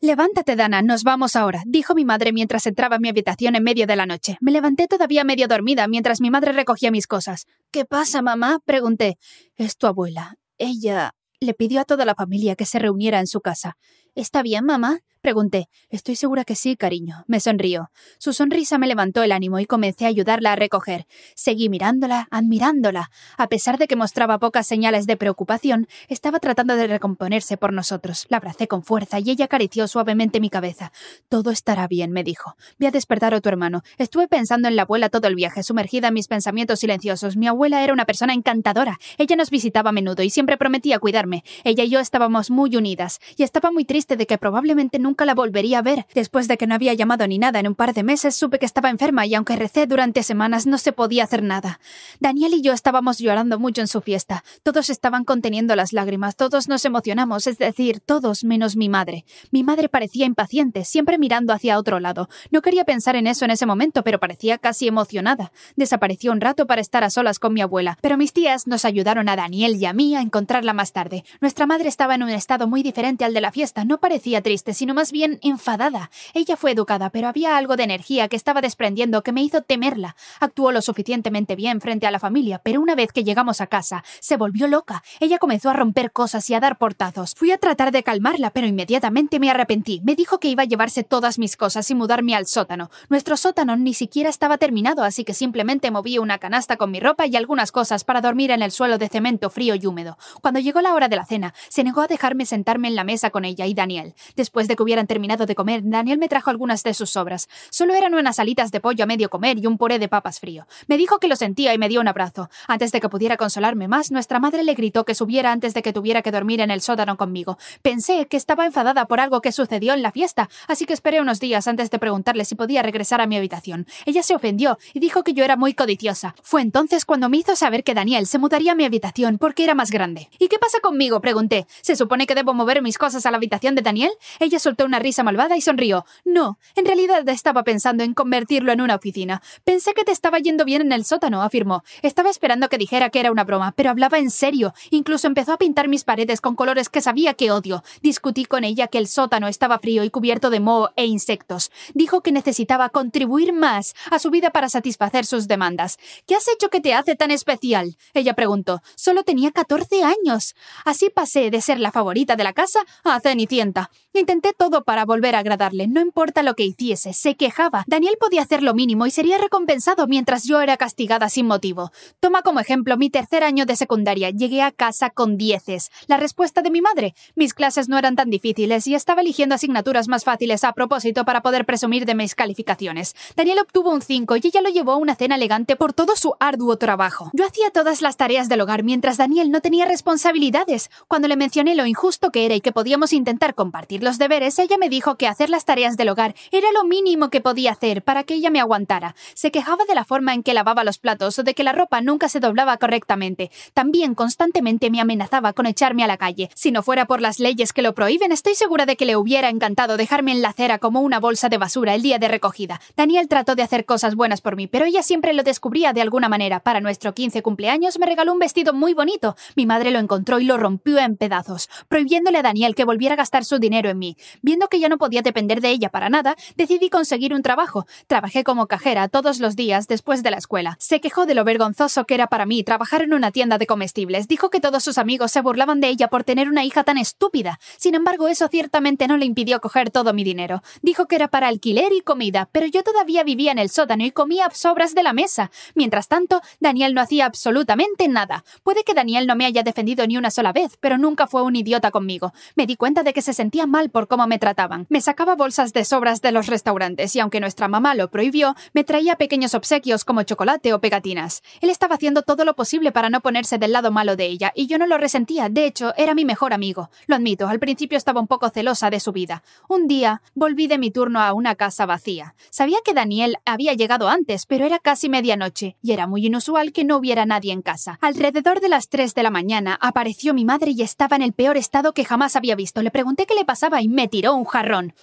Levántate, Dana, nos vamos ahora, dijo mi madre mientras entraba a mi habitación en medio de la noche. Me levanté todavía medio dormida mientras mi madre recogía mis cosas. ¿Qué pasa, mamá? pregunté. Es tu abuela. Ella le pidió a toda la familia que se reuniera en su casa. ¿Está bien, mamá? Pregunté. Estoy segura que sí, cariño. Me sonrió. Su sonrisa me levantó el ánimo y comencé a ayudarla a recoger. Seguí mirándola, admirándola. A pesar de que mostraba pocas señales de preocupación, estaba tratando de recomponerse por nosotros. La abracé con fuerza y ella acarició suavemente mi cabeza. Todo estará bien, me dijo. Voy a despertar a tu hermano. Estuve pensando en la abuela todo el viaje, sumergida en mis pensamientos silenciosos. Mi abuela era una persona encantadora. Ella nos visitaba a menudo y siempre prometía cuidarme. Ella y yo estábamos muy unidas, y estaba muy triste de que probablemente nunca la volvería a ver. Después de que no había llamado ni nada en un par de meses, supe que estaba enferma y aunque recé durante semanas no se podía hacer nada. Daniel y yo estábamos llorando mucho en su fiesta. Todos estaban conteniendo las lágrimas, todos nos emocionamos, es decir, todos menos mi madre. Mi madre parecía impaciente, siempre mirando hacia otro lado. No quería pensar en eso en ese momento, pero parecía casi emocionada. Desapareció un rato para estar a solas con mi abuela, pero mis tías nos ayudaron a Daniel y a mí a encontrarla más tarde. Nuestra madre estaba en un estado muy diferente al de la fiesta, no parecía triste, sino más bien enfadada. Ella fue educada, pero había algo de energía que estaba desprendiendo que me hizo temerla. Actuó lo suficientemente bien frente a la familia, pero una vez que llegamos a casa, se volvió loca. Ella comenzó a romper cosas y a dar portazos. Fui a tratar de calmarla, pero inmediatamente me arrepentí. Me dijo que iba a llevarse todas mis cosas y mudarme al sótano. Nuestro sótano ni siquiera estaba terminado, así que simplemente moví una canasta con mi ropa y algunas cosas para dormir en el suelo de cemento frío y húmedo. Cuando llegó la hora de la cena, se negó a dejarme sentarme en la mesa con ella y Daniel. Después de que hubieran terminado de comer, Daniel me trajo algunas de sus sobras. Solo eran unas alitas de pollo a medio comer y un puré de papas frío. Me dijo que lo sentía y me dio un abrazo. Antes de que pudiera consolarme más, nuestra madre le gritó que subiera antes de que tuviera que dormir en el sótano conmigo. Pensé que estaba enfadada por algo que sucedió en la fiesta, así que esperé unos días antes de preguntarle si podía regresar a mi habitación. Ella se ofendió y dijo que yo era muy codiciosa. Fue entonces cuando me hizo saber que Daniel se mudaría a mi habitación porque era más grande. ¿Y qué pasa conmigo? pregunté. ¿Se supone que debo mover mis cosas a la habitación de Daniel? Ella soltó una risa malvada y sonrió. No, en realidad estaba pensando en convertirlo en una oficina. Pensé que te estaba yendo bien en el sótano, afirmó. Estaba esperando que dijera que era una broma, pero hablaba en serio. Incluso empezó a pintar mis paredes con colores que sabía que odio. Discutí con ella que el sótano estaba frío y cubierto de moho e insectos. Dijo que necesitaba contribuir más a su vida para satisfacer sus demandas. ¿Qué has hecho que te hace tan especial? Ella preguntó. Solo tenía 14 años. Así pasé de ser la favorita de la casa a Cenicienta tienda. Intenté todo para volver a agradarle, no importa lo que hiciese, se quejaba. Daniel podía hacer lo mínimo y sería recompensado mientras yo era castigada sin motivo. Toma como ejemplo mi tercer año de secundaria. Llegué a casa con dieces. La respuesta de mi madre. Mis clases no eran tan difíciles y estaba eligiendo asignaturas más fáciles a propósito para poder presumir de mis calificaciones. Daniel obtuvo un 5 y ella lo llevó a una cena elegante por todo su arduo trabajo. Yo hacía todas las tareas del hogar mientras Daniel no tenía responsabilidades. Cuando le mencioné lo injusto que era y que podíamos intentar compartir los deberes, ella me dijo que hacer las tareas del hogar era lo mínimo que podía hacer para que ella me aguantara. Se quejaba de la forma en que lavaba los platos o de que la ropa nunca se doblaba correctamente. También constantemente me amenazaba con echarme a la calle. Si no fuera por las leyes que lo prohíben, estoy segura de que le hubiera encantado dejarme en la acera como una bolsa de basura el día de recogida. Daniel trató de hacer cosas buenas por mí, pero ella siempre lo descubría de alguna manera. Para nuestro 15 cumpleaños me regaló un vestido muy bonito. Mi madre lo encontró y lo rompió en pedazos, prohibiéndole a Daniel que volviera a gastar su dinero en mí. Viendo que ya no podía depender de ella para nada, decidí conseguir un trabajo. Trabajé como cajera todos los días después de la escuela. Se quejó de lo vergonzoso que era para mí trabajar en una tienda de comestibles. Dijo que todos sus amigos se burlaban de ella por tener una hija tan estúpida. Sin embargo, eso ciertamente no le impidió coger todo mi dinero. Dijo que era para alquiler y comida, pero yo todavía vivía en el sótano y comía sobras de la mesa. Mientras tanto, Daniel no hacía absolutamente nada. Puede que Daniel no me haya defendido ni una sola vez, pero nunca fue un idiota conmigo. Me di cuenta de que se sentía mal por cómo me trataban. Me sacaba bolsas de sobras de los restaurantes y aunque nuestra mamá lo prohibió, me traía pequeños obsequios como chocolate o pegatinas. Él estaba haciendo todo lo posible para no ponerse del lado malo de ella, y yo no lo resentía. De hecho, era mi mejor amigo. Lo admito, al principio estaba un poco celosa de su vida. Un día, volví de mi turno a una casa vacía. Sabía que Daniel había llegado antes, pero era casi medianoche, y era muy inusual que no hubiera nadie en casa. Alrededor de las tres de la mañana apareció mi madre y estaba en el peor estado que jamás había visto. Le pregunté qué le pasaba y me tiró un jarrón.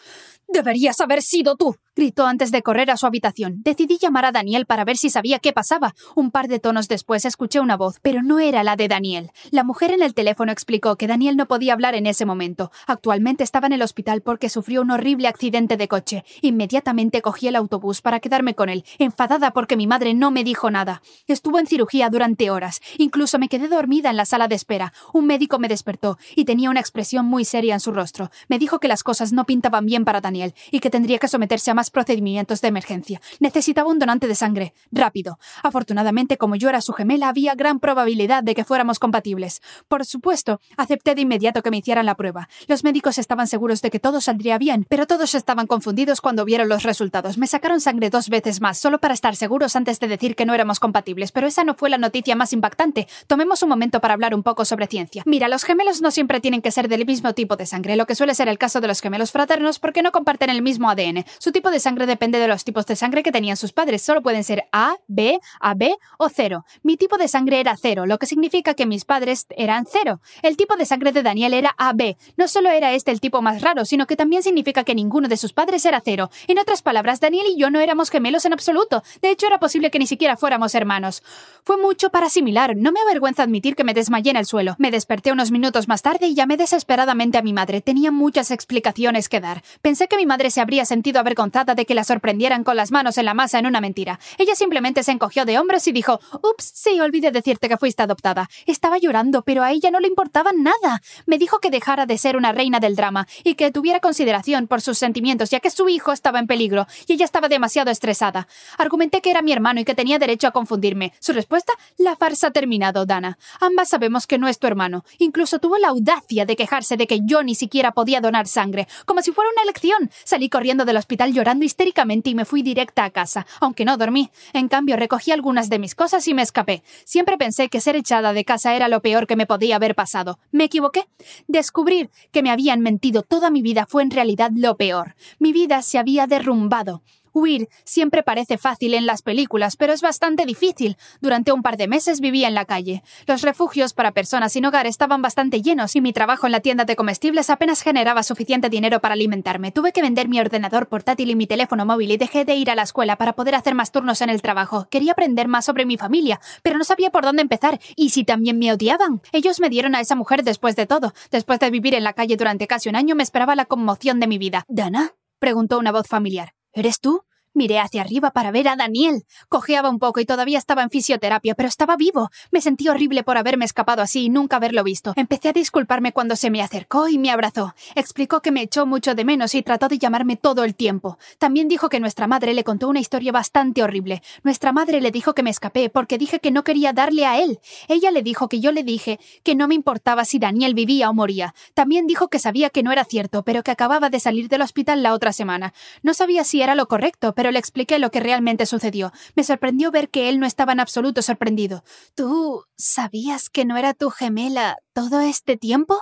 Deberías haber sido tú, gritó antes de correr a su habitación. Decidí llamar a Daniel para ver si sabía qué pasaba. Un par de tonos después escuché una voz, pero no era la de Daniel. La mujer en el teléfono explicó que Daniel no podía hablar en ese momento. Actualmente estaba en el hospital porque sufrió un horrible accidente de coche. Inmediatamente cogí el autobús para quedarme con él, enfadada porque mi madre no me dijo nada. Estuvo en cirugía durante horas. Incluso me quedé dormida en la sala de espera. Un médico me despertó y tenía una expresión muy seria en su rostro. Me dijo que las cosas no pintaban bien para Daniel y que tendría que someterse a más procedimientos de emergencia. Necesitaba un donante de sangre, rápido. Afortunadamente, como yo era su gemela, había gran probabilidad de que fuéramos compatibles. Por supuesto, acepté de inmediato que me hicieran la prueba. Los médicos estaban seguros de que todo saldría bien, pero todos estaban confundidos cuando vieron los resultados. Me sacaron sangre dos veces más, solo para estar seguros antes de decir que no éramos compatibles, pero esa no fue la noticia más impactante. Tomemos un momento para hablar un poco sobre ciencia. Mira, los gemelos no siempre tienen que ser del mismo tipo de sangre, lo que suele ser el caso de los gemelos fraternos porque no comparten el mismo ADN. Su tipo de sangre depende de los tipos de sangre que tenían sus padres. Solo pueden ser A, B, AB o cero. Mi tipo de sangre era cero, lo que significa que mis padres eran cero. El tipo de sangre de Daniel era AB. No solo era este el tipo más raro, sino que también significa que ninguno de sus padres era cero. En otras palabras, Daniel y yo no éramos gemelos en absoluto. De hecho, era posible que ni siquiera fuéramos hermanos. Fue mucho para asimilar. No me avergüenza admitir que me desmayé en el suelo. Me desperté unos minutos más tarde y llamé desesperadamente a mi madre. Tenía muchas explicaciones que dar. Pensé que mi madre se habría sentido avergonzada de que la sorprendieran con las manos en la masa en una mentira. Ella simplemente se encogió de hombros y dijo, Ups, sí, olvidé decirte que fuiste adoptada. Estaba llorando, pero a ella no le importaba nada. Me dijo que dejara de ser una reina del drama y que tuviera consideración por sus sentimientos, ya que su hijo estaba en peligro y ella estaba demasiado estresada. Argumenté que era mi hermano y que tenía derecho a confundirme. Su respuesta, la farsa ha terminado, Dana. Ambas sabemos que no es tu hermano. Incluso tuvo la audacia de quejarse de que yo ni siquiera podía donar sangre, como si fuera una elección. Salí corriendo del hospital llorando histéricamente y me fui directa a casa, aunque no dormí. En cambio, recogí algunas de mis cosas y me escapé. Siempre pensé que ser echada de casa era lo peor que me podía haber pasado. ¿Me equivoqué? Descubrir que me habían mentido toda mi vida fue en realidad lo peor. Mi vida se había derrumbado. Huir siempre parece fácil en las películas, pero es bastante difícil. Durante un par de meses vivía en la calle. Los refugios para personas sin hogar estaban bastante llenos y mi trabajo en la tienda de comestibles apenas generaba suficiente dinero para alimentarme. Tuve que vender mi ordenador portátil y mi teléfono móvil y dejé de ir a la escuela para poder hacer más turnos en el trabajo. Quería aprender más sobre mi familia, pero no sabía por dónde empezar y si también me odiaban. Ellos me dieron a esa mujer después de todo. Después de vivir en la calle durante casi un año me esperaba la conmoción de mi vida. ¿Dana? preguntó una voz familiar. ¿Eres tú? Miré hacia arriba para ver a Daniel. Cojeaba un poco y todavía estaba en fisioterapia, pero estaba vivo. Me sentí horrible por haberme escapado así y nunca haberlo visto. Empecé a disculparme cuando se me acercó y me abrazó. Explicó que me echó mucho de menos y trató de llamarme todo el tiempo. También dijo que nuestra madre le contó una historia bastante horrible. Nuestra madre le dijo que me escapé porque dije que no quería darle a él. Ella le dijo que yo le dije que no me importaba si Daniel vivía o moría. También dijo que sabía que no era cierto, pero que acababa de salir del hospital la otra semana. No sabía si era lo correcto, pero le expliqué lo que realmente sucedió. Me sorprendió ver que él no estaba en absoluto sorprendido. ¿Tú sabías que no era tu gemela todo este tiempo?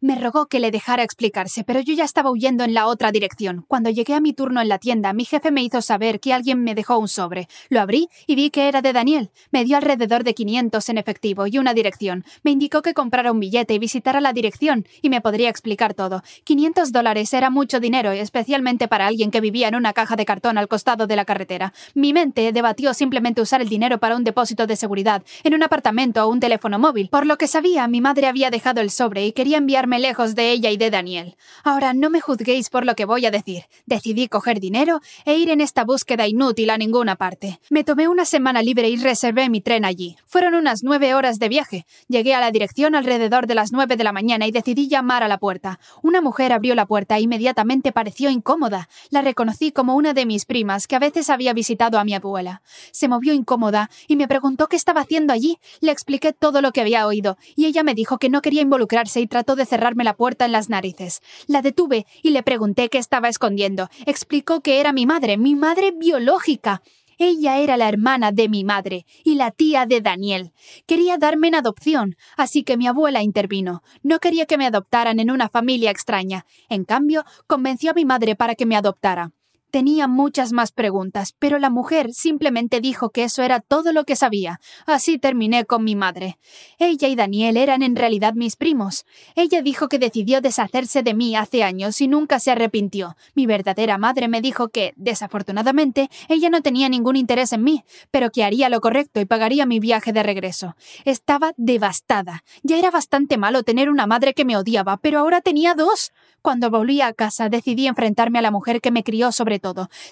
Me rogó que le dejara explicarse, pero yo ya estaba huyendo en la otra dirección. Cuando llegué a mi turno en la tienda, mi jefe me hizo saber que alguien me dejó un sobre. Lo abrí y vi que era de Daniel. Me dio alrededor de 500 en efectivo y una dirección. Me indicó que comprara un billete y visitara la dirección, y me podría explicar todo. 500 dólares era mucho dinero, especialmente para alguien que vivía en una caja de cartón al costado de la carretera. Mi mente debatió simplemente usar el dinero para un depósito de seguridad, en un apartamento o un teléfono móvil. Por lo que sabía, mi madre había dejado el sobre y quería enviarme lejos de ella y de Daniel. Ahora no me juzguéis por lo que voy a decir. Decidí coger dinero e ir en esta búsqueda inútil a ninguna parte. Me tomé una semana libre y reservé mi tren allí. Fueron unas nueve horas de viaje. Llegué a la dirección alrededor de las nueve de la mañana y decidí llamar a la puerta. Una mujer abrió la puerta e inmediatamente pareció incómoda. La reconocí como una de mis primas que a veces había visitado a mi abuela. Se movió incómoda y me preguntó qué estaba haciendo allí. Le expliqué todo lo que había oído y ella me dijo que no quería involucrarse y trató de cerrarme la puerta en las narices. La detuve y le pregunté qué estaba escondiendo. Explicó que era mi madre, mi madre biológica. Ella era la hermana de mi madre y la tía de Daniel. Quería darme en adopción, así que mi abuela intervino. No quería que me adoptaran en una familia extraña. En cambio, convenció a mi madre para que me adoptara. Tenía muchas más preguntas, pero la mujer simplemente dijo que eso era todo lo que sabía. Así terminé con mi madre. Ella y Daniel eran en realidad mis primos. Ella dijo que decidió deshacerse de mí hace años y nunca se arrepintió. Mi verdadera madre me dijo que, desafortunadamente, ella no tenía ningún interés en mí, pero que haría lo correcto y pagaría mi viaje de regreso. Estaba devastada. Ya era bastante malo tener una madre que me odiaba, pero ahora tenía dos. Cuando volví a casa decidí enfrentarme a la mujer que me crió sobre.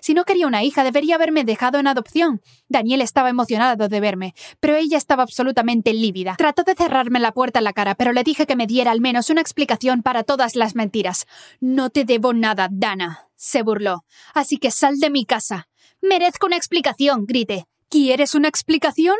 Si no quería una hija, debería haberme dejado en adopción. Daniel estaba emocionado de verme, pero ella estaba absolutamente lívida. Trató de cerrarme la puerta en la cara, pero le dije que me diera al menos una explicación para todas las mentiras. No te debo nada, Dana, se burló. Así que sal de mi casa. Merezco una explicación, grité. ¿Quieres una explicación?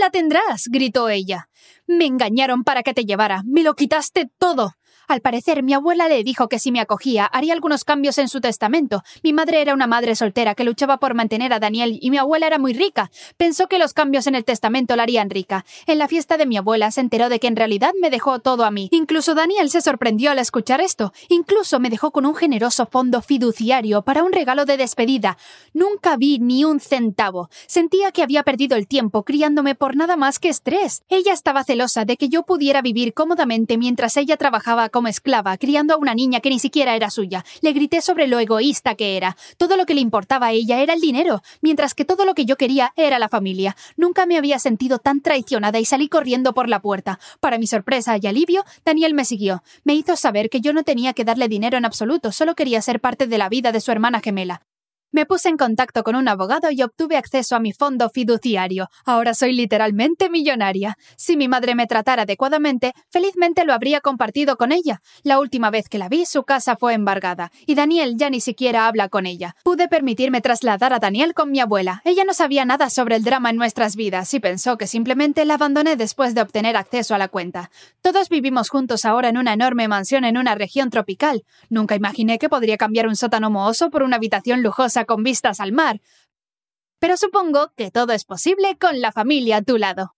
La tendrás, gritó ella. Me engañaron para que te llevara. Me lo quitaste todo. Al parecer, mi abuela le dijo que si me acogía, haría algunos cambios en su testamento. Mi madre era una madre soltera que luchaba por mantener a Daniel y mi abuela era muy rica. Pensó que los cambios en el testamento la harían rica. En la fiesta de mi abuela se enteró de que en realidad me dejó todo a mí. Incluso Daniel se sorprendió al escuchar esto. Incluso me dejó con un generoso fondo fiduciario para un regalo de despedida. Nunca vi ni un centavo. Sentía que había perdido el tiempo criándome por nada más que estrés. Ella estaba de que yo pudiera vivir cómodamente mientras ella trabajaba como esclava, criando a una niña que ni siquiera era suya. Le grité sobre lo egoísta que era. Todo lo que le importaba a ella era el dinero, mientras que todo lo que yo quería era la familia. Nunca me había sentido tan traicionada y salí corriendo por la puerta. Para mi sorpresa y alivio, Daniel me siguió. Me hizo saber que yo no tenía que darle dinero en absoluto, solo quería ser parte de la vida de su hermana gemela. Me puse en contacto con un abogado y obtuve acceso a mi fondo fiduciario. Ahora soy literalmente millonaria. Si mi madre me tratara adecuadamente, felizmente lo habría compartido con ella. La última vez que la vi, su casa fue embargada, y Daniel ya ni siquiera habla con ella. Pude permitirme trasladar a Daniel con mi abuela. Ella no sabía nada sobre el drama en nuestras vidas y pensó que simplemente la abandoné después de obtener acceso a la cuenta. Todos vivimos juntos ahora en una enorme mansión en una región tropical. Nunca imaginé que podría cambiar un sótano mohoso por una habitación lujosa con vistas al mar. Pero supongo que todo es posible con la familia a tu lado.